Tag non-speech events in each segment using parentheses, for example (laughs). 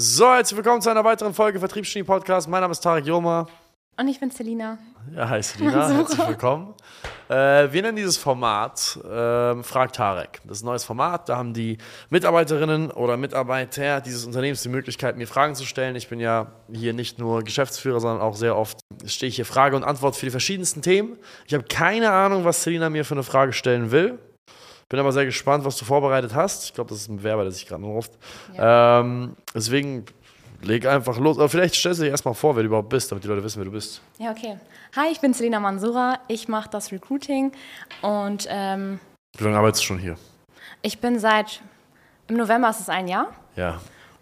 So, herzlich willkommen zu einer weiteren Folge Vertriebsgenie Podcast. Mein Name ist Tarek Joma. Und ich bin Selina. Ja, hi Selina, (laughs) herzlich willkommen. Äh, wir nennen dieses Format äh, Frag Tarek. Das ist ein neues Format, da haben die Mitarbeiterinnen oder Mitarbeiter dieses Unternehmens die Möglichkeit, mir Fragen zu stellen. Ich bin ja hier nicht nur Geschäftsführer, sondern auch sehr oft stehe ich hier Frage und Antwort für die verschiedensten Themen. Ich habe keine Ahnung, was Selina mir für eine Frage stellen will. Bin aber sehr gespannt, was du vorbereitet hast. Ich glaube, das ist ein Bewerber, der sich gerade ruft. Ja. Ähm, deswegen leg einfach los. Aber vielleicht stellst du dir erstmal vor, wer du überhaupt bist, damit die Leute wissen, wer du bist. Ja, okay. Hi, ich bin Selina Mansura. Ich mache das Recruiting und. Ähm, Wie lange arbeitest du schon hier? Ich bin seit. Im November ist es ein Jahr. Ja.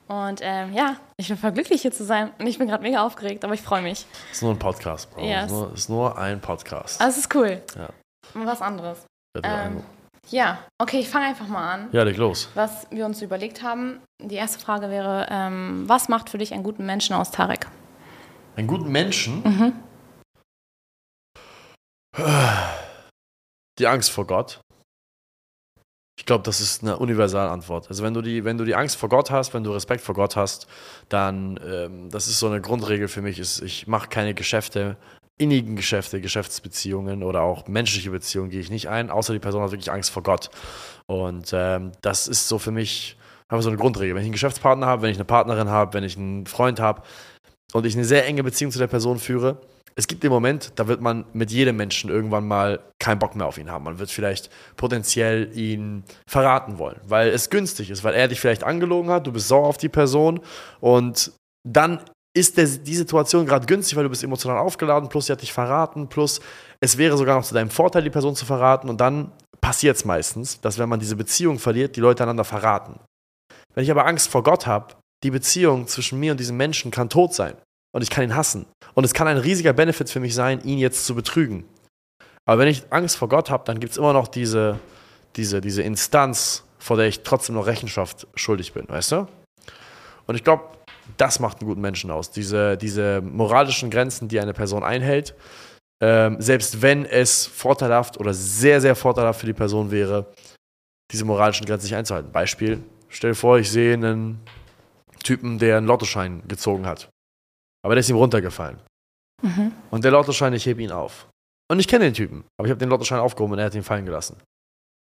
Und ähm, ja, ich bin voll glücklich hier zu sein. Und ich bin gerade mega aufgeregt, aber ich freue mich. Es ist nur ein Podcast, Bro. Yes. Es, ist nur, ist nur ein Podcast. Also, es ist cool. Ja. Was anderes. Ja, Ähm, ja, okay, ich fange einfach mal an. ja, leg los. Was wir uns überlegt haben. Die erste Frage wäre: ähm, Was macht für dich einen guten Menschen aus Tarek? Einen guten Menschen? Mhm. Die Angst vor Gott. Ich glaube, das ist eine universale Antwort. Also wenn du die, wenn du die Angst vor Gott hast, wenn du Respekt vor Gott hast, dann ähm, das ist so eine Grundregel für mich. Ist, ich mache keine Geschäfte, innigen Geschäfte, Geschäftsbeziehungen oder auch menschliche Beziehungen gehe ich nicht ein, außer die Person hat wirklich Angst vor Gott. Und ähm, das ist so für mich einfach so eine Grundregel. Wenn ich einen Geschäftspartner habe, wenn ich eine Partnerin habe, wenn ich einen Freund habe und ich eine sehr enge Beziehung zu der Person führe, es gibt den Moment, da wird man mit jedem Menschen irgendwann mal keinen Bock mehr auf ihn haben. Man wird vielleicht potenziell ihn verraten wollen, weil es günstig ist, weil er dich vielleicht angelogen hat, du bist sauer auf die Person und dann ist der, die Situation gerade günstig, weil du bist emotional aufgeladen, plus sie hat dich verraten, plus es wäre sogar noch zu deinem Vorteil, die Person zu verraten und dann passiert es meistens, dass wenn man diese Beziehung verliert, die Leute einander verraten. Wenn ich aber Angst vor Gott habe, die Beziehung zwischen mir und diesem Menschen kann tot sein und ich kann ihn hassen. Und es kann ein riesiger Benefit für mich sein, ihn jetzt zu betrügen. Aber wenn ich Angst vor Gott habe, dann gibt es immer noch diese, diese, diese Instanz, vor der ich trotzdem noch Rechenschaft schuldig bin, weißt du? Und ich glaube, das macht einen guten Menschen aus. Diese, diese moralischen Grenzen, die eine Person einhält, ähm, selbst wenn es vorteilhaft oder sehr, sehr vorteilhaft für die Person wäre, diese moralischen Grenzen nicht einzuhalten. Beispiel, stell dir vor, ich sehe einen Typen, der einen Lottoschein gezogen hat. Aber der ist ihm runtergefallen. Mhm. Und der Lottoschein, ich hebe ihn auf. Und ich kenne den Typen, aber ich habe den Lottoschein aufgehoben und er hat ihn fallen gelassen.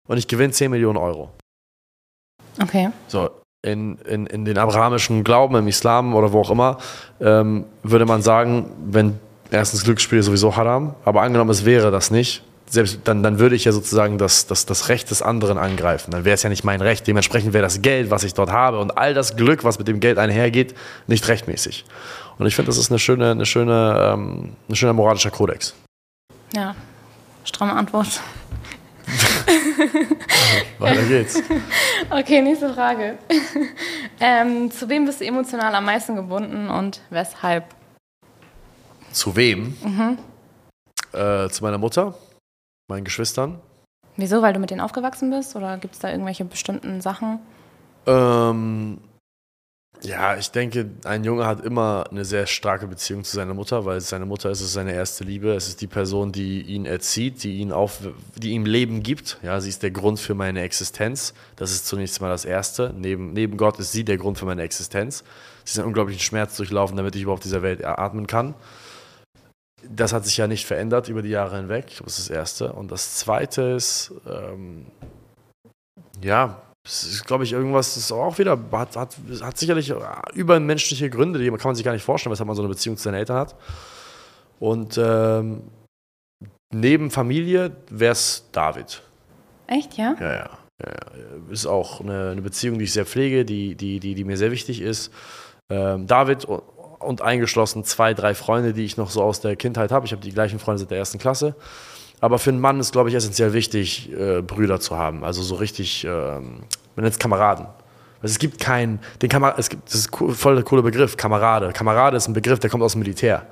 Und ich gewinne 10 Millionen Euro. Okay. So, in, in, in den abrahamischen Glauben, im Islam oder wo auch immer, ähm, würde man sagen, wenn erstens Glücksspiel sowieso haram, aber angenommen, es wäre das nicht, selbst dann, dann würde ich ja sozusagen das, das, das Recht des anderen angreifen. Dann wäre es ja nicht mein Recht. Dementsprechend wäre das Geld, was ich dort habe und all das Glück, was mit dem Geld einhergeht, nicht rechtmäßig. Und ich finde, das ist eine schöne, eine schöne, ähm, ein schöner moralischer Kodex. Ja, stramme Antwort. Weiter geht's. (laughs) Okay, nächste Frage. (laughs) ähm, zu wem bist du emotional am meisten gebunden und weshalb? Zu wem? Mhm. Äh, zu meiner Mutter, meinen Geschwistern. Wieso? Weil du mit denen aufgewachsen bist? Oder gibt es da irgendwelche bestimmten Sachen? Ähm, ja, ich denke, ein Junge hat immer eine sehr starke Beziehung zu seiner Mutter, weil seine Mutter ist es seine erste Liebe. Es ist die Person, die ihn erzieht, die ihn auf, die ihm Leben gibt. Ja, sie ist der Grund für meine Existenz. Das ist zunächst mal das Erste. Neben, neben Gott ist sie der Grund für meine Existenz. Sie ist einen unglaublichen Schmerz durchlaufen, damit ich überhaupt dieser Welt atmen kann. Das hat sich ja nicht verändert über die Jahre hinweg. Das ist das Erste. Und das Zweite ist, ähm, ja, das ist, glaube ich, irgendwas, das ist auch wieder, hat, hat, hat sicherlich übermenschliche Gründe, die kann man sich gar nicht vorstellen, weshalb man so eine Beziehung zu seinen Eltern hat. Und ähm, neben Familie wäre es David. Echt, ja? Ja, ja. ja, ja. Ist auch eine, eine, Beziehung, die ich sehr pflege, die, die, die, die mir sehr wichtig ist. Ähm, David und, und eingeschlossen zwei, drei Freunde, die ich noch so aus der Kindheit habe. Ich habe die gleichen Freunde seit der ersten Klasse. Aber für einen Mann ist, glaube ich, essentiell wichtig, äh, Brüder zu haben. Also so richtig, ähm, man nennt es Kameraden. Also es gibt keinen, den Kamera es gibt, das ist voll der coole Begriff, Kamerade. Kamerade ist ein Begriff, der kommt aus dem Militär.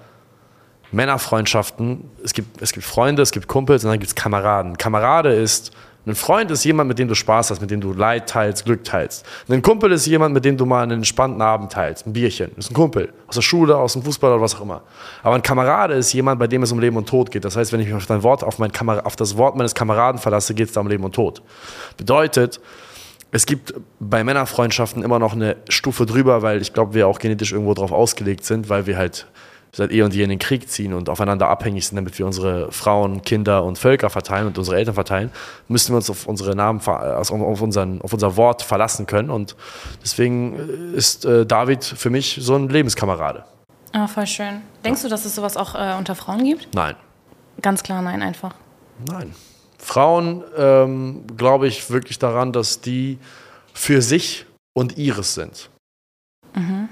Männerfreundschaften, es gibt, es gibt Freunde, es gibt Kumpels und dann gibt es Kameraden. Kamerade ist, ein Freund ist jemand, mit dem du Spaß hast, mit dem du Leid teilst, Glück teilst. Ein Kumpel ist jemand, mit dem du mal einen entspannten Abend teilst, ein Bierchen. Das ist ein Kumpel, aus der Schule, aus dem Fußball oder was auch immer. Aber ein Kamerade ist jemand, bei dem es um Leben und Tod geht. Das heißt, wenn ich mich auf, dein Wort, auf, mein Kamer auf das Wort meines Kameraden verlasse, geht es da um Leben und Tod. Bedeutet, es gibt bei Männerfreundschaften immer noch eine Stufe drüber, weil ich glaube, wir auch genetisch irgendwo drauf ausgelegt sind, weil wir halt seit eh und je in den Krieg ziehen und aufeinander abhängig sind, damit wir unsere Frauen, Kinder und Völker verteilen und unsere Eltern verteilen, müssen wir uns auf unsere Namen, also auf, unseren, auf unser Wort verlassen können. Und deswegen ist äh, David für mich so ein Lebenskamerade. Ah, voll schön. Denkst ja. du, dass es sowas auch äh, unter Frauen gibt? Nein. Ganz klar, nein, einfach. Nein. Frauen ähm, glaube ich wirklich daran, dass die für sich und ihres sind. Mhm.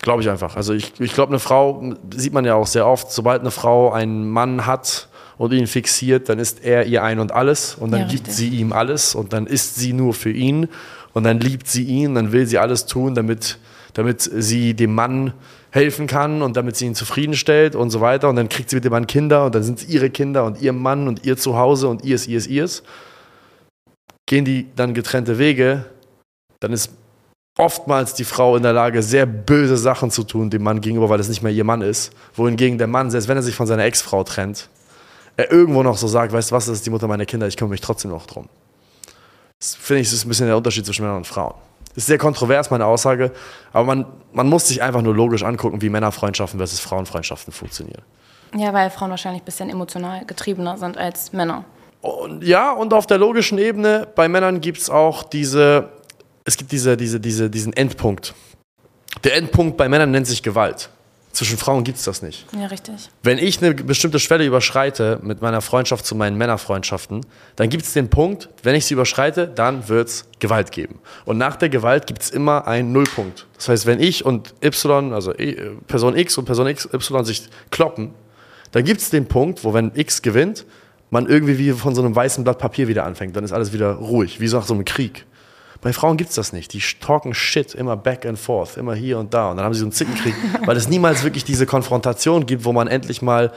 Glaube ich einfach. Also ich, ich glaube, eine Frau, sieht man ja auch sehr oft, sobald eine Frau einen Mann hat und ihn fixiert, dann ist er ihr ein und alles und dann ja, gibt sie ihm alles und dann ist sie nur für ihn und dann liebt sie ihn, dann will sie alles tun, damit, damit sie dem Mann helfen kann und damit sie ihn zufriedenstellt und so weiter. Und dann kriegt sie mit dem Mann Kinder und dann sind es ihre Kinder und ihr Mann und ihr Zuhause und ihrs, ihrs, ihrs. Gehen die dann getrennte Wege, dann ist oftmals die Frau in der Lage, sehr böse Sachen zu tun dem Mann gegenüber, weil es nicht mehr ihr Mann ist. Wohingegen der Mann, selbst wenn er sich von seiner Ex-Frau trennt, er irgendwo noch so sagt, weißt du was, das ist die Mutter meiner Kinder, ich kümmere mich trotzdem noch drum. Das finde ich, das ist ein bisschen der Unterschied zwischen Männern und Frauen. Das ist sehr kontrovers, meine Aussage, aber man, man muss sich einfach nur logisch angucken, wie Männerfreundschaften versus Frauenfreundschaften funktionieren. Ja, weil Frauen wahrscheinlich ein bisschen emotional getriebener sind als Männer. Und ja, und auf der logischen Ebene, bei Männern gibt es auch diese, es gibt diese, diese, diese, diesen Endpunkt. Der Endpunkt bei Männern nennt sich Gewalt. Zwischen Frauen gibt es das nicht. Ja, richtig. Wenn ich eine bestimmte Schwelle überschreite mit meiner Freundschaft zu meinen Männerfreundschaften, dann gibt es den Punkt, wenn ich sie überschreite, dann wird es Gewalt geben. Und nach der Gewalt gibt es immer einen Nullpunkt. Das heißt, wenn ich und Y, also e, Person X und Person X, Y sich kloppen, dann gibt es den Punkt, wo wenn X gewinnt, man irgendwie wie von so einem weißen Blatt Papier wieder anfängt. Dann ist alles wieder ruhig, wie so nach so einem Krieg. Bei Frauen gibt es das nicht. Die talken Shit immer back and forth, immer hier und da. Und dann haben sie so einen Zickenkrieg, (laughs) weil es niemals wirklich diese Konfrontation gibt, wo man endlich mal,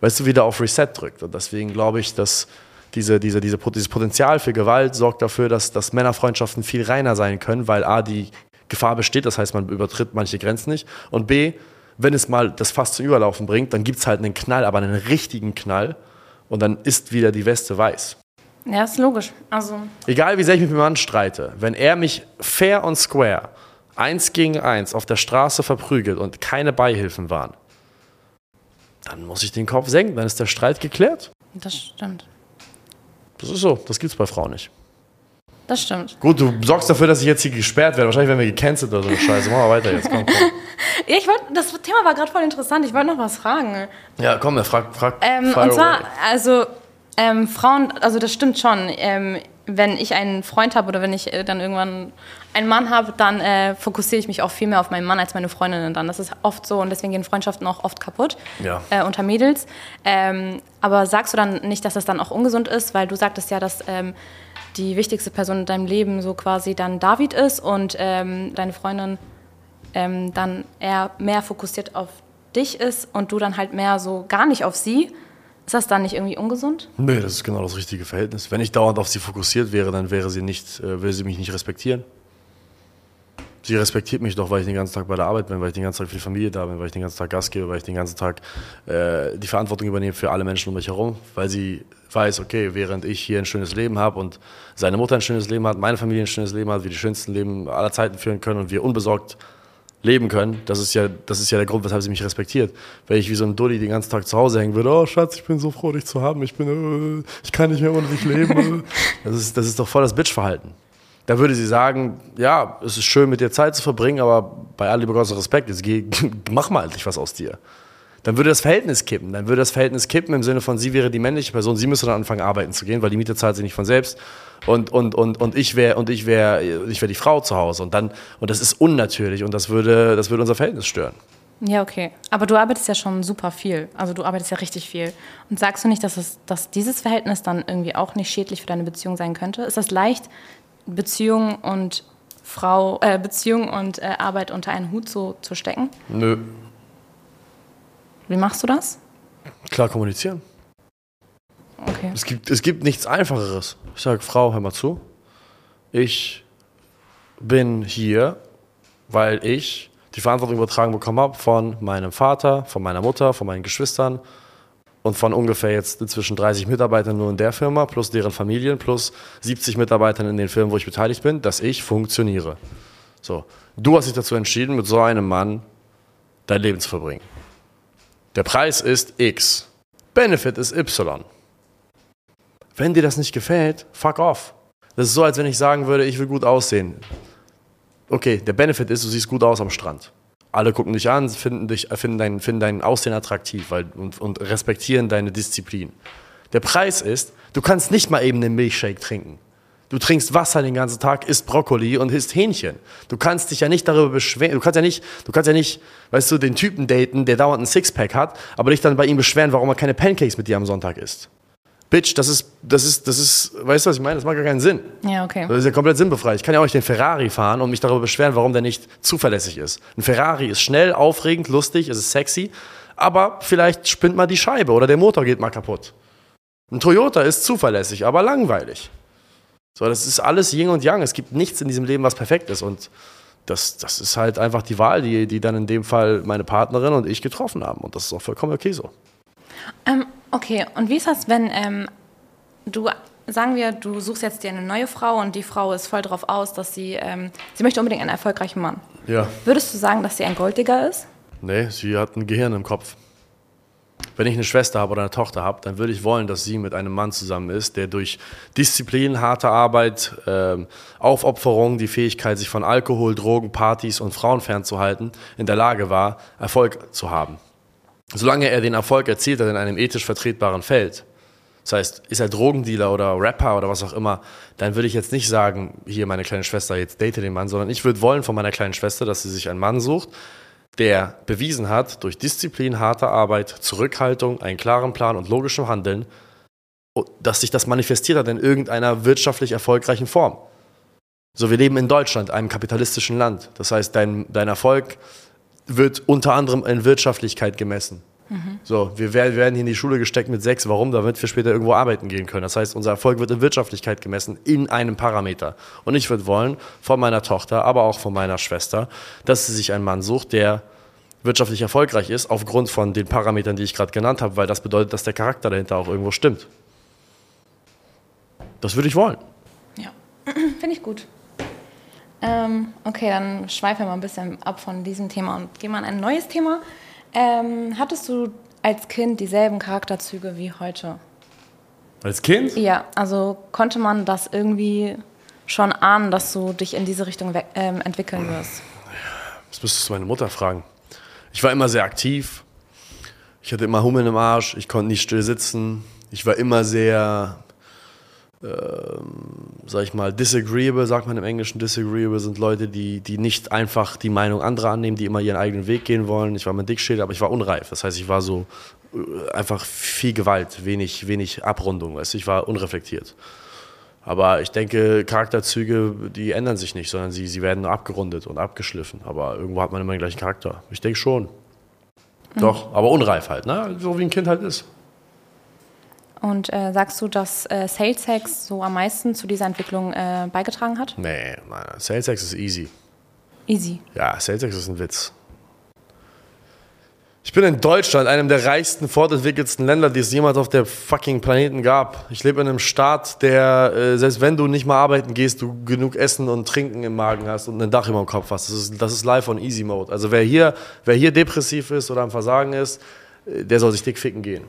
weißt du, wieder auf Reset drückt. Und deswegen glaube ich, dass diese, diese, diese, dieses Potenzial für Gewalt sorgt dafür, dass, dass Männerfreundschaften viel reiner sein können, weil A, die Gefahr besteht, das heißt, man übertritt manche Grenzen nicht. Und B, wenn es mal das Fass zum Überlaufen bringt, dann gibt es halt einen Knall, aber einen richtigen Knall. Und dann ist wieder die Weste weiß. Ja, ist logisch. Also Egal wie sehr ich mit meinem Mann streite, wenn er mich fair und square eins gegen eins auf der Straße verprügelt und keine Beihilfen waren, dann muss ich den Kopf senken, dann ist der Streit geklärt. Das stimmt. Das ist so, das gibt's bei Frauen nicht. Das stimmt. Gut, du sorgst dafür, dass ich jetzt hier gesperrt werde. Wahrscheinlich werden wir gecancelt oder so Scheiße. Machen wir weiter jetzt. Komm, komm. (laughs) ja, ich wollte, das Thema war gerade voll interessant. Ich wollte noch was fragen. Ja, komm, frag, frag. Ähm, und zwar, away. also ähm, Frauen, also das stimmt schon. Ähm, wenn ich einen Freund habe oder wenn ich äh, dann irgendwann einen Mann habe, dann äh, fokussiere ich mich auch viel mehr auf meinen Mann als meine Freundinnen dann. Das ist oft so und deswegen gehen Freundschaften auch oft kaputt ja. äh, unter Mädels. Ähm, aber sagst du dann nicht, dass das dann auch ungesund ist, weil du sagtest ja, dass ähm, die wichtigste Person in deinem Leben so quasi dann David ist und ähm, deine Freundin ähm, dann eher mehr fokussiert auf dich ist und du dann halt mehr so gar nicht auf sie ist das dann nicht irgendwie ungesund? Nee, das ist genau das richtige Verhältnis. Wenn ich dauernd auf sie fokussiert wäre, dann wäre sie nicht, äh, würde sie mich nicht respektieren. Sie respektiert mich doch, weil ich den ganzen Tag bei der Arbeit bin, weil ich den ganzen Tag für die Familie da bin, weil ich den ganzen Tag Gas gebe, weil ich den ganzen Tag äh, die Verantwortung übernehme für alle Menschen um mich herum, weil sie weiß, okay, während ich hier ein schönes Leben habe und seine Mutter ein schönes Leben hat, meine Familie ein schönes Leben hat, wir die schönsten Leben aller Zeiten führen können und wir unbesorgt leben können. Das ist ja, das ist ja der Grund, weshalb sie mich respektiert. Wenn ich wie so ein Dulli den ganzen Tag zu Hause hängen würde, oh Schatz, ich bin so froh, dich zu haben, ich bin, äh, ich kann nicht mehr ohne dich leben. (laughs) das, ist, das ist doch voll das Bitch-Verhalten. Da würde sie sagen, ja, es ist schön, mit dir Zeit zu verbringen, aber bei aller Liebe Gottes Respekt, jetzt geh, (laughs) mach mal endlich was aus dir. Dann würde das Verhältnis kippen. Dann würde das Verhältnis kippen im Sinne von, sie wäre die männliche Person, sie müsste dann anfangen, arbeiten zu gehen, weil die Miete zahlt sie nicht von selbst und, und, und, und ich wäre und ich wäre ich wär die Frau zu Hause und dann und das ist unnatürlich und das würde das würde unser Verhältnis stören. Ja, okay. Aber du arbeitest ja schon super viel. Also du arbeitest ja richtig viel. Und sagst du nicht, dass, es, dass dieses Verhältnis dann irgendwie auch nicht schädlich für deine Beziehung sein könnte? Ist das leicht, Beziehung und Frau, äh, Beziehung und äh, Arbeit unter einen Hut zu, zu stecken? Nö. Wie machst du das? Klar kommunizieren. Okay. Es gibt, es gibt nichts Einfacheres. Ich sage, Frau, hör mal zu. Ich bin hier, weil ich die Verantwortung übertragen bekommen habe von meinem Vater, von meiner Mutter, von meinen Geschwistern und von ungefähr jetzt zwischen 30 Mitarbeitern nur in der Firma, plus deren Familien, plus 70 Mitarbeitern in den Firmen, wo ich beteiligt bin, dass ich funktioniere. So, du hast dich dazu entschieden, mit so einem Mann dein Leben zu verbringen. Der Preis ist X. Benefit ist Y. Wenn dir das nicht gefällt, fuck off. Das ist so, als wenn ich sagen würde, ich will gut aussehen. Okay, der Benefit ist, du siehst gut aus am Strand. Alle gucken dich an, finden, dich, finden, dein, finden dein Aussehen attraktiv weil, und, und respektieren deine Disziplin. Der Preis ist, du kannst nicht mal eben einen Milchshake trinken. Du trinkst Wasser den ganzen Tag, isst Brokkoli und isst Hähnchen. Du kannst dich ja nicht darüber beschweren. Du kannst ja nicht, du kannst ja nicht, weißt du, den Typen daten, der dauernd ein Sixpack hat, aber dich dann bei ihm beschweren, warum er keine Pancakes mit dir am Sonntag isst. Bitch, das ist, das ist, das ist, weißt du, was ich meine? Das macht gar keinen Sinn. Ja, okay. Das ist ja komplett sinnbefreit. Ich kann ja auch nicht den Ferrari fahren und mich darüber beschweren, warum der nicht zuverlässig ist. Ein Ferrari ist schnell, aufregend, lustig, es ist sexy, aber vielleicht spinnt mal die Scheibe oder der Motor geht mal kaputt. Ein Toyota ist zuverlässig, aber langweilig. So, das ist alles Yin und Yang. Es gibt nichts in diesem Leben, was perfekt ist. Und das, das ist halt einfach die Wahl, die, die dann in dem Fall meine Partnerin und ich getroffen haben. Und das ist auch vollkommen okay so. Ähm, okay, und wie ist das, wenn ähm, du, sagen wir, du suchst jetzt dir eine neue Frau und die Frau ist voll darauf aus, dass sie, ähm, sie möchte unbedingt einen erfolgreichen Mann. Ja. Würdest du sagen, dass sie ein Golddigger ist? Nee, sie hat ein Gehirn im Kopf. Wenn ich eine Schwester habe oder eine Tochter habe, dann würde ich wollen, dass sie mit einem Mann zusammen ist, der durch Disziplin, harte Arbeit, ähm, Aufopferung, die Fähigkeit, sich von Alkohol, Drogen, Partys und Frauen fernzuhalten, in der Lage war, Erfolg zu haben. Solange er den Erfolg erzielt hat in einem ethisch vertretbaren Feld, das heißt, ist er Drogendealer oder Rapper oder was auch immer, dann würde ich jetzt nicht sagen, hier meine kleine Schwester, jetzt date den Mann, sondern ich würde wollen von meiner kleinen Schwester, dass sie sich einen Mann sucht, der bewiesen hat, durch Disziplin, harte Arbeit, Zurückhaltung, einen klaren Plan und logischem Handeln, dass sich das manifestiert hat in irgendeiner wirtschaftlich erfolgreichen Form. So, wir leben in Deutschland, einem kapitalistischen Land. Das heißt, dein, dein Erfolg wird unter anderem in Wirtschaftlichkeit gemessen. So, wir werden hier in die Schule gesteckt mit sechs. Warum? Damit wir später irgendwo arbeiten gehen können. Das heißt, unser Erfolg wird in Wirtschaftlichkeit gemessen, in einem Parameter. Und ich würde wollen, von meiner Tochter, aber auch von meiner Schwester, dass sie sich einen Mann sucht, der wirtschaftlich erfolgreich ist, aufgrund von den Parametern, die ich gerade genannt habe, weil das bedeutet, dass der Charakter dahinter auch irgendwo stimmt. Das würde ich wollen. Ja, (clears throat) finde ich gut. Ähm, okay, dann schweifen wir mal ein bisschen ab von diesem Thema und gehen mal an ein neues Thema. Ähm, hattest du als Kind dieselben Charakterzüge wie heute? Als Kind? Ja, also konnte man das irgendwie schon ahnen, dass du dich in diese Richtung ähm, entwickeln wirst? Das müsstest du meine Mutter fragen. Ich war immer sehr aktiv. Ich hatte immer Hummeln im Arsch. Ich konnte nicht still sitzen. Ich war immer sehr sag ich mal, disagreeable, sagt man im Englischen, disagreeable sind Leute, die, die nicht einfach die Meinung anderer annehmen, die immer ihren eigenen Weg gehen wollen. Ich war mal Dickschädel, aber ich war unreif. Das heißt, ich war so äh, einfach viel Gewalt, wenig, wenig Abrundung, weißt ich war unreflektiert. Aber ich denke, Charakterzüge, die ändern sich nicht, sondern sie, sie werden nur abgerundet und abgeschliffen. Aber irgendwo hat man immer den gleichen Charakter. Ich denke schon. Mhm. Doch, aber unreif halt, ne? so wie ein Kind halt ist. Und äh, sagst du, dass äh, Sales Hacks so am meisten zu dieser Entwicklung äh, beigetragen hat? Nee, nein, Sales Hacks ist easy. Easy. Ja, Sales Hacks ist ein Witz. Ich bin in Deutschland, einem der reichsten, fortentwickelsten Länder, die es jemals auf der fucking Planeten gab. Ich lebe in einem Staat, der, äh, selbst wenn du nicht mal arbeiten gehst, du genug Essen und Trinken im Magen hast und ein Dach über dem Kopf hast. Das ist, das ist live on easy mode. Also wer hier, wer hier depressiv ist oder am Versagen ist, der soll sich dick ficken gehen.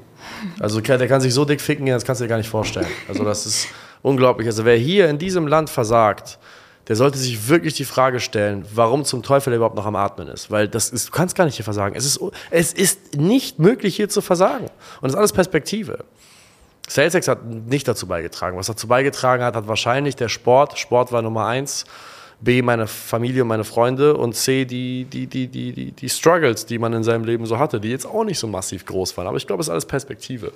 Also der kann sich so dick ficken gehen, das kannst du dir gar nicht vorstellen. Also das ist unglaublich. Also wer hier in diesem Land versagt, der sollte sich wirklich die Frage stellen, warum zum Teufel er überhaupt noch am Atmen ist. Weil das ist, du kannst gar nicht hier versagen. Es ist, es ist nicht möglich, hier zu versagen. Und das ist alles Perspektive. SalesX hat nicht dazu beigetragen. Was dazu beigetragen hat, hat wahrscheinlich der Sport. Sport war Nummer eins. B, meine Familie und meine Freunde und C, die, die, die, die, die, die Struggles, die man in seinem Leben so hatte, die jetzt auch nicht so massiv groß waren. Aber ich glaube, es ist alles Perspektive.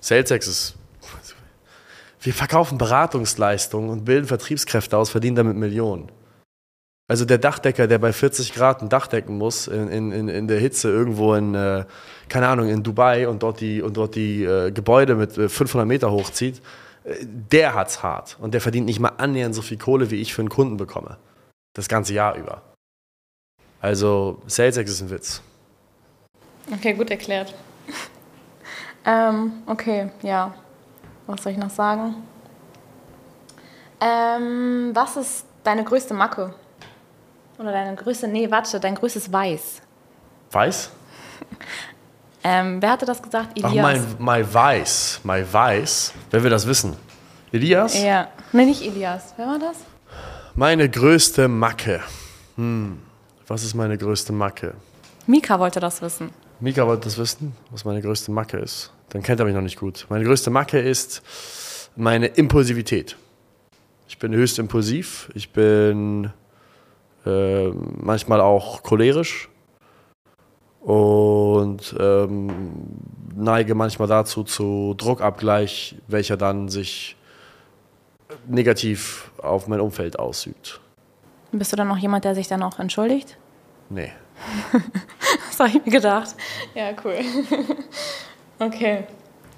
SalesX ist. Wir verkaufen Beratungsleistungen und bilden Vertriebskräfte aus, verdienen damit Millionen. Also der Dachdecker, der bei 40 Grad ein Dach decken muss, in, in, in der Hitze irgendwo in, äh, keine Ahnung, in Dubai und dort die, und dort die äh, Gebäude mit 500 äh, Meter hochzieht, der hat's hart und der verdient nicht mal annähernd so viel Kohle, wie ich für einen Kunden bekomme. Das ganze Jahr über. Also SalesX ist ein Witz. Okay, gut erklärt. (laughs) Ähm, okay, ja. Was soll ich noch sagen? Ähm, was ist deine größte Macke? Oder deine größte, nee, warte, dein größtes Weiß? Weiß? Ähm, wer hatte das gesagt? Ach, mein, mein Weiß. Mein Weiß. Wer will das wissen? Elias? Ja. Nee, nicht Elias. Wer war das? Meine größte Macke. Hm. Was ist meine größte Macke? Mika wollte das wissen. Mika wollte das wissen, was meine größte Macke ist. Dann kennt er mich noch nicht gut. Meine größte Macke ist meine Impulsivität. Ich bin höchst impulsiv. Ich bin äh, manchmal auch cholerisch und ähm, neige manchmal dazu zu Druckabgleich, welcher dann sich negativ auf mein Umfeld ausübt. Bist du dann noch jemand, der sich dann auch entschuldigt? Nee. (laughs) das habe ich mir gedacht. Ja, cool. (laughs) okay.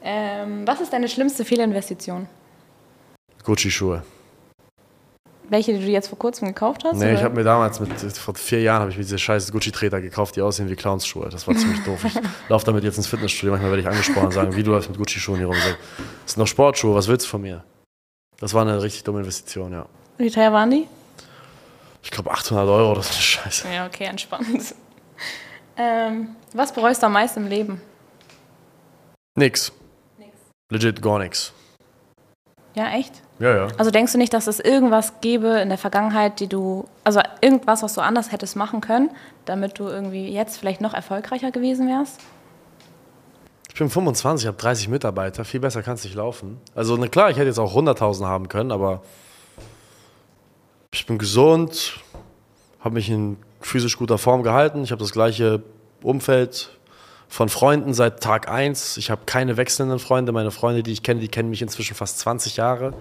Ähm, was ist deine schlimmste Fehlinvestition? Gucci-Schuhe. Welche, die du jetzt vor kurzem gekauft hast? Nee, oder? ich habe mir damals, mit, vor vier Jahren, habe ich mir diese scheiß Gucci-Treter gekauft, die aussehen wie Clownsschuhe. Das war ziemlich doof. Ich (laughs) laufe damit jetzt ins Fitnessstudio. Manchmal werde ich angesprochen und sagen, wie du läufst mit Gucci-Schuhen hier rum. Das sind noch Sportschuhe, was willst du von mir? Das war eine richtig dumme Investition, ja. Wie teuer waren die? Ich glaube 800 Euro, das ist eine Scheiße. Ja, okay, entspannt. Ähm, was bereust du am meisten im Leben? Nix. Nix. Legit gar nichts. Ja, echt? Ja, ja. Also denkst du nicht, dass es irgendwas gäbe in der Vergangenheit, die du, also irgendwas, was du anders hättest machen können, damit du irgendwie jetzt vielleicht noch erfolgreicher gewesen wärst? Ich bin 25, habe 30 Mitarbeiter, viel besser kann es nicht laufen. Also na klar, ich hätte jetzt auch 100.000 haben können, aber ich bin gesund, habe mich in physisch guter Form gehalten, ich habe das gleiche Umfeld von Freunden seit Tag 1. Ich habe keine wechselnden Freunde. Meine Freunde, die ich kenne, die kennen mich inzwischen fast 20 Jahre.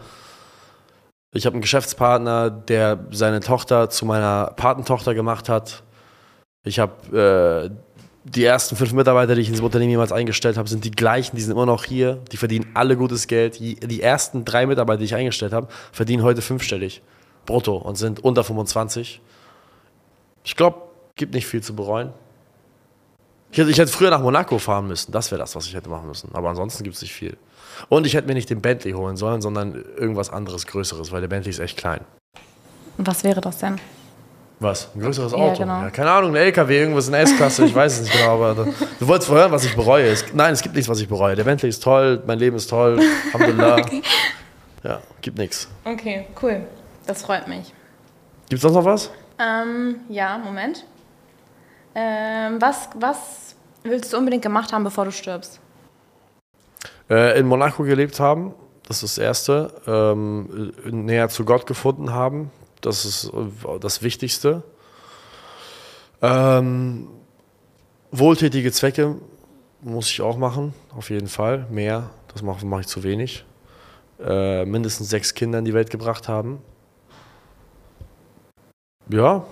Ich habe einen Geschäftspartner, der seine Tochter zu meiner Patentochter gemacht hat. Ich habe äh, die ersten fünf Mitarbeiter, die ich in diesem Unternehmen jemals eingestellt habe, sind die gleichen, die sind immer noch hier, die verdienen alle gutes Geld. Die, die ersten drei Mitarbeiter, die ich eingestellt habe, verdienen heute fünfstellig brutto und sind unter 25. Ich glaube, gibt nicht viel zu bereuen. Ich hätte, ich hätte früher nach Monaco fahren müssen. Das wäre das, was ich hätte machen müssen. Aber ansonsten gibt es nicht viel. Und ich hätte mir nicht den Bentley holen sollen, sondern irgendwas anderes, Größeres, weil der Bentley ist echt klein. Was wäre das denn? Was? Ein größeres Auto? Ja, genau. ja, keine Ahnung, ein LKW, irgendwas in S-Klasse, ich weiß es nicht genau, aber du, du wolltest hören, was ich bereue. Es, nein, es gibt nichts, was ich bereue. Der Bentley ist toll, mein Leben ist toll, Alhamdulillah. (laughs) okay. Ja, gibt nichts. Okay, cool. Das freut mich. Gibt es sonst noch was? Ähm, ja, Moment. Ähm, was, was willst du unbedingt gemacht haben, bevor du stirbst? Äh, in Monaco gelebt haben, das ist das Erste. Ähm, näher zu Gott gefunden haben, das ist äh, das Wichtigste. Ähm, wohltätige Zwecke muss ich auch machen, auf jeden Fall. Mehr, das mache mach ich zu wenig. Äh, mindestens sechs Kinder in die Welt gebracht haben. Ja,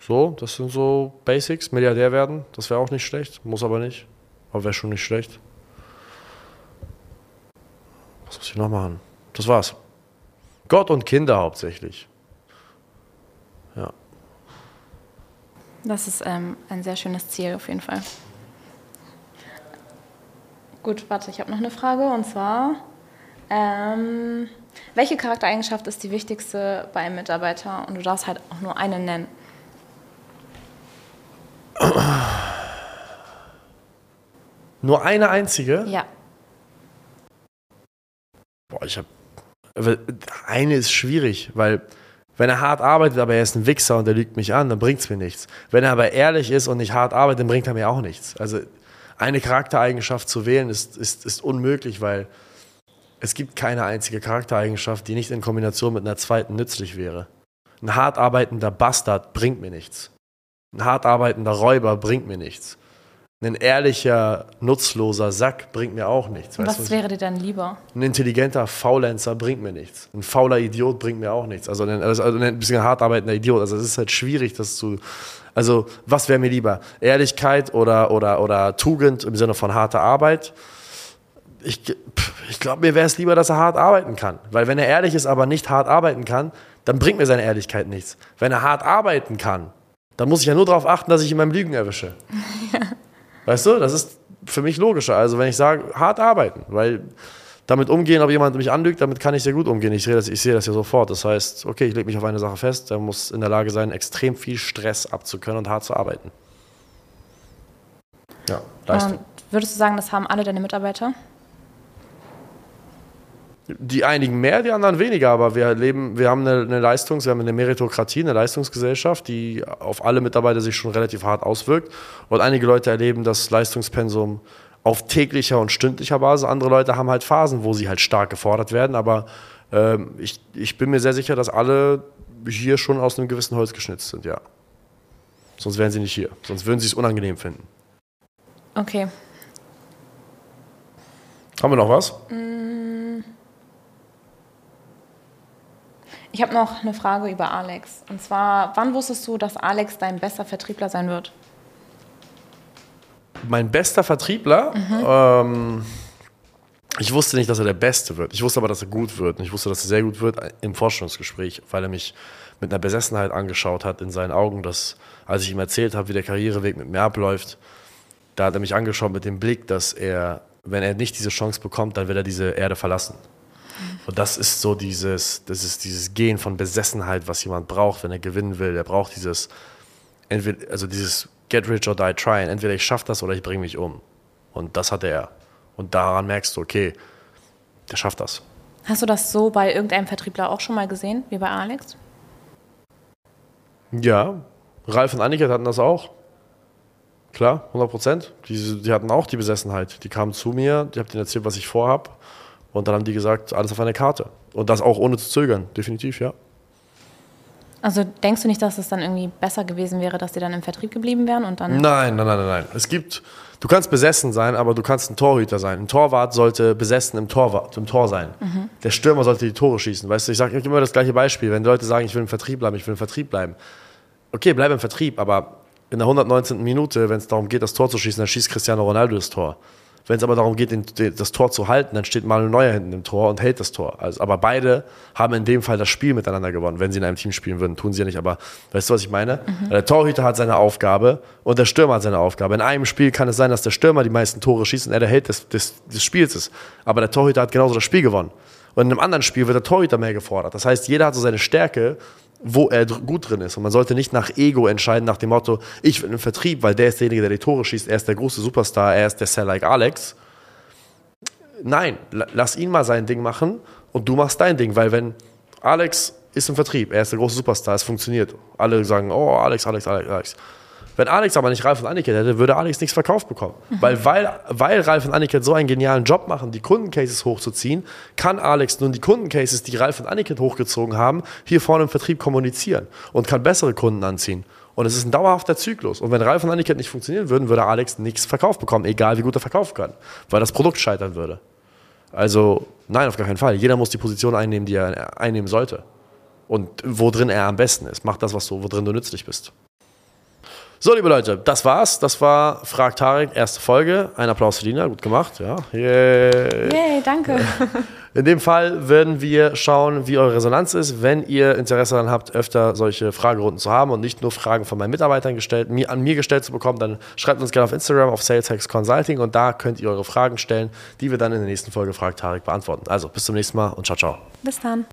so, das sind so Basics. Milliardär werden, das wäre auch nicht schlecht, muss aber nicht. Aber wäre schon nicht schlecht. Was muss ich noch machen? Das war's. Gott und Kinder hauptsächlich. Ja. Das ist ähm, ein sehr schönes Ziel auf jeden Fall. Gut, warte, ich habe noch eine Frage und zwar, ähm, welche Charaktereigenschaft ist die wichtigste bei einem Mitarbeiter? Und du darfst halt auch nur eine nennen. Nur eine einzige? Ja. Boah, ich hab. Eine ist schwierig, weil wenn er hart arbeitet, aber er ist ein Wichser und er lügt mich an, dann bringt es mir nichts. Wenn er aber ehrlich ist und nicht hart arbeitet, dann bringt er mir auch nichts. Also eine Charaktereigenschaft zu wählen ist, ist, ist unmöglich, weil es gibt keine einzige Charaktereigenschaft, die nicht in Kombination mit einer zweiten nützlich wäre. Ein hart arbeitender Bastard bringt mir nichts. Ein hart arbeitender Räuber bringt mir nichts. Ein ehrlicher, nutzloser Sack bringt mir auch nichts. Was, was wäre dir dann lieber? Ein intelligenter Faulenzer bringt mir nichts. Ein fauler Idiot bringt mir auch nichts. Also ein, also ein bisschen hart arbeitender Idiot. Also es ist halt schwierig, das zu. Also was wäre mir lieber? Ehrlichkeit oder, oder, oder Tugend im Sinne von harter Arbeit? Ich, ich glaube, mir wäre es lieber, dass er hart arbeiten kann. Weil wenn er ehrlich ist, aber nicht hart arbeiten kann, dann bringt mir seine Ehrlichkeit nichts. Wenn er hart arbeiten kann, dann muss ich ja nur darauf achten, dass ich ihn beim Lügen erwische. (laughs) (laughs) Ja. Weißt du, das ist, für mich logischer. Also wenn ich sage, hart arbeiten, weil damit umgehen, ob jemand mich anlügt, damit kann ich sehr gut umgehen. Ich sehe das, ich sehe das ja sofort. Das heißt, okay, ich lege mich auf eine Sache fest, der muss in der Lage sein, extrem viel Stress abzukönnen und hart zu arbeiten. Ja, Leistung. Und würdest du sagen, das haben alle deine Mitarbeiter? Die einigen mehr, die anderen weniger, aber wir leben, wir haben eine, eine Leistungs-, wir haben eine Meritokratie, eine Leistungsgesellschaft, die auf alle Mitarbeiter sich schon relativ hart auswirkt. Und einige Leute erleben das Leistungspensum auf täglicher und stündlicher Basis. Andere Leute haben halt Phasen, wo sie halt stark gefordert werden. Aber ähm, ich, ich bin mir sehr sicher, dass alle hier schon aus einem gewissen Holz geschnitzt sind, ja. Sonst wären sie nicht hier. Sonst würden sie es unangenehm finden. Okay. Haben wir noch was? Mm. Ich habe noch eine Frage über Alex. Und zwar, wann wusstest du, dass Alex dein bester Vertriebler sein wird? mein bester Vertriebler, mhm. ähm, ich wusste nicht, dass er der Beste wird. Ich wusste aber, dass er gut wird. Und ich wusste, dass er sehr gut wird im Vorstellungsgespräch, weil er mich mit einer Besessenheit angeschaut hat in seinen Augen, dass, als ich ihm erzählt habe, wie der Karriereweg mit mir abläuft, da hat er mich angeschaut mit dem Blick, dass er, wenn er nicht diese Chance bekommt, dann wird er diese Erde verlassen. Und das ist so dieses, das ist dieses Gehen von Besessenheit, was jemand braucht, wenn er gewinnen will. Er braucht dieses, entweder, also dieses get rich or die trying. Entweder ich schaffe das oder ich bringe mich um. Und das hatte er. Und daran merkst du, okay, der schafft das. Hast du das so bei irgendeinem Vertriebler auch schon mal gesehen, wie bei Alex? Ja, Ralf und Annika hatten das auch. Klar, 100 Prozent. Die, die, hatten auch die Besessenheit. Die kamen zu mir, die haben denen erzählt, was ich vorhab. Und dann haben die gesagt, alles auf eine Karte. Und das auch ohne zu zögern, definitiv, ja. Also denkst du nicht, dass es dann irgendwie besser gewesen wäre, dass die dann im Vertrieb geblieben wären und dann. Nein, nein, nein, nein, nein. Es gibt, du kannst besessen sein, aber du kannst ein Torhüter sein. Ein Torwart sollte besessen im Tor, im Tor sein. Mhm. Der Stürmer sollte die Tore schießen. Weißt du, ich sage immer das gleiche Beispiel. Wenn Leute sagen, ich will im Vertrieb bleiben, ich will im Vertrieb bleiben. Okay, bleib im Vertrieb, aber in der 119. Minute, wenn es darum geht, das Tor zu schießen, dann schießt Cristiano Ronaldo das Tor. Wenn es aber darum geht, den, den, das Tor zu halten, dann steht Manuel Neuer hinten im Tor und hält das Tor. Also, aber beide haben in dem Fall das Spiel miteinander gewonnen. Wenn sie in einem Team spielen würden, tun sie ja nicht. Aber weißt du, was ich meine? Mhm. Der Torhüter hat seine Aufgabe und der Stürmer hat seine Aufgabe. In einem Spiel kann es sein, dass der Stürmer die meisten Tore schießt und er der Held des, des, des Spiels ist. Aber der Torhüter hat genauso das Spiel gewonnen. Und in einem anderen Spiel wird der Torhüter mehr gefordert. Das heißt, jeder hat so seine Stärke wo er gut drin ist. Und man sollte nicht nach Ego entscheiden, nach dem Motto, ich will im Vertrieb, weil der ist derjenige, der die Tore schießt, er ist der große Superstar, er ist der Sell like Alex, nein, lass ihn mal sein Ding machen und du machst dein Ding, weil wenn Alex ist im Vertrieb, er ist der große Superstar, es funktioniert. Alle sagen, oh, Alex, Alex, Alex, Alex. Wenn Alex aber nicht Ralf und Annika hätte, würde Alex nichts verkauft bekommen. Mhm. Weil, weil, weil Ralf und Annika so einen genialen Job machen, die Kundencases hochzuziehen, kann Alex nun die Kundencases, die Ralf und Annika hochgezogen haben, hier vorne im Vertrieb kommunizieren und kann bessere Kunden anziehen. Und es ist ein dauerhafter Zyklus. Und wenn Ralf und Annika nicht funktionieren würden, würde Alex nichts verkauft bekommen, egal wie gut er verkaufen kann, weil das Produkt scheitern würde. Also nein, auf gar keinen Fall. Jeder muss die Position einnehmen, die er einnehmen sollte. Und wo drin er am besten ist. Mach das, was du, wo drin du nützlich bist. So, liebe Leute, das war's. Das war Frag Tarek, erste Folge. Ein Applaus für Dina, gut gemacht. Ja. Yay. Yay, danke. (laughs) In dem Fall werden wir schauen, wie eure Resonanz ist. Wenn ihr Interesse daran habt, öfter solche Fragerunden zu haben und nicht nur Fragen von meinen Mitarbeitern gestellt, mir, an mir gestellt zu bekommen, dann schreibt uns gerne auf Instagram, auf SalesHacks Consulting und da könnt ihr eure Fragen stellen, die wir dann in der nächsten Folge Frag Tarek beantworten. Also bis zum nächsten Mal und ciao, ciao. Bis dann.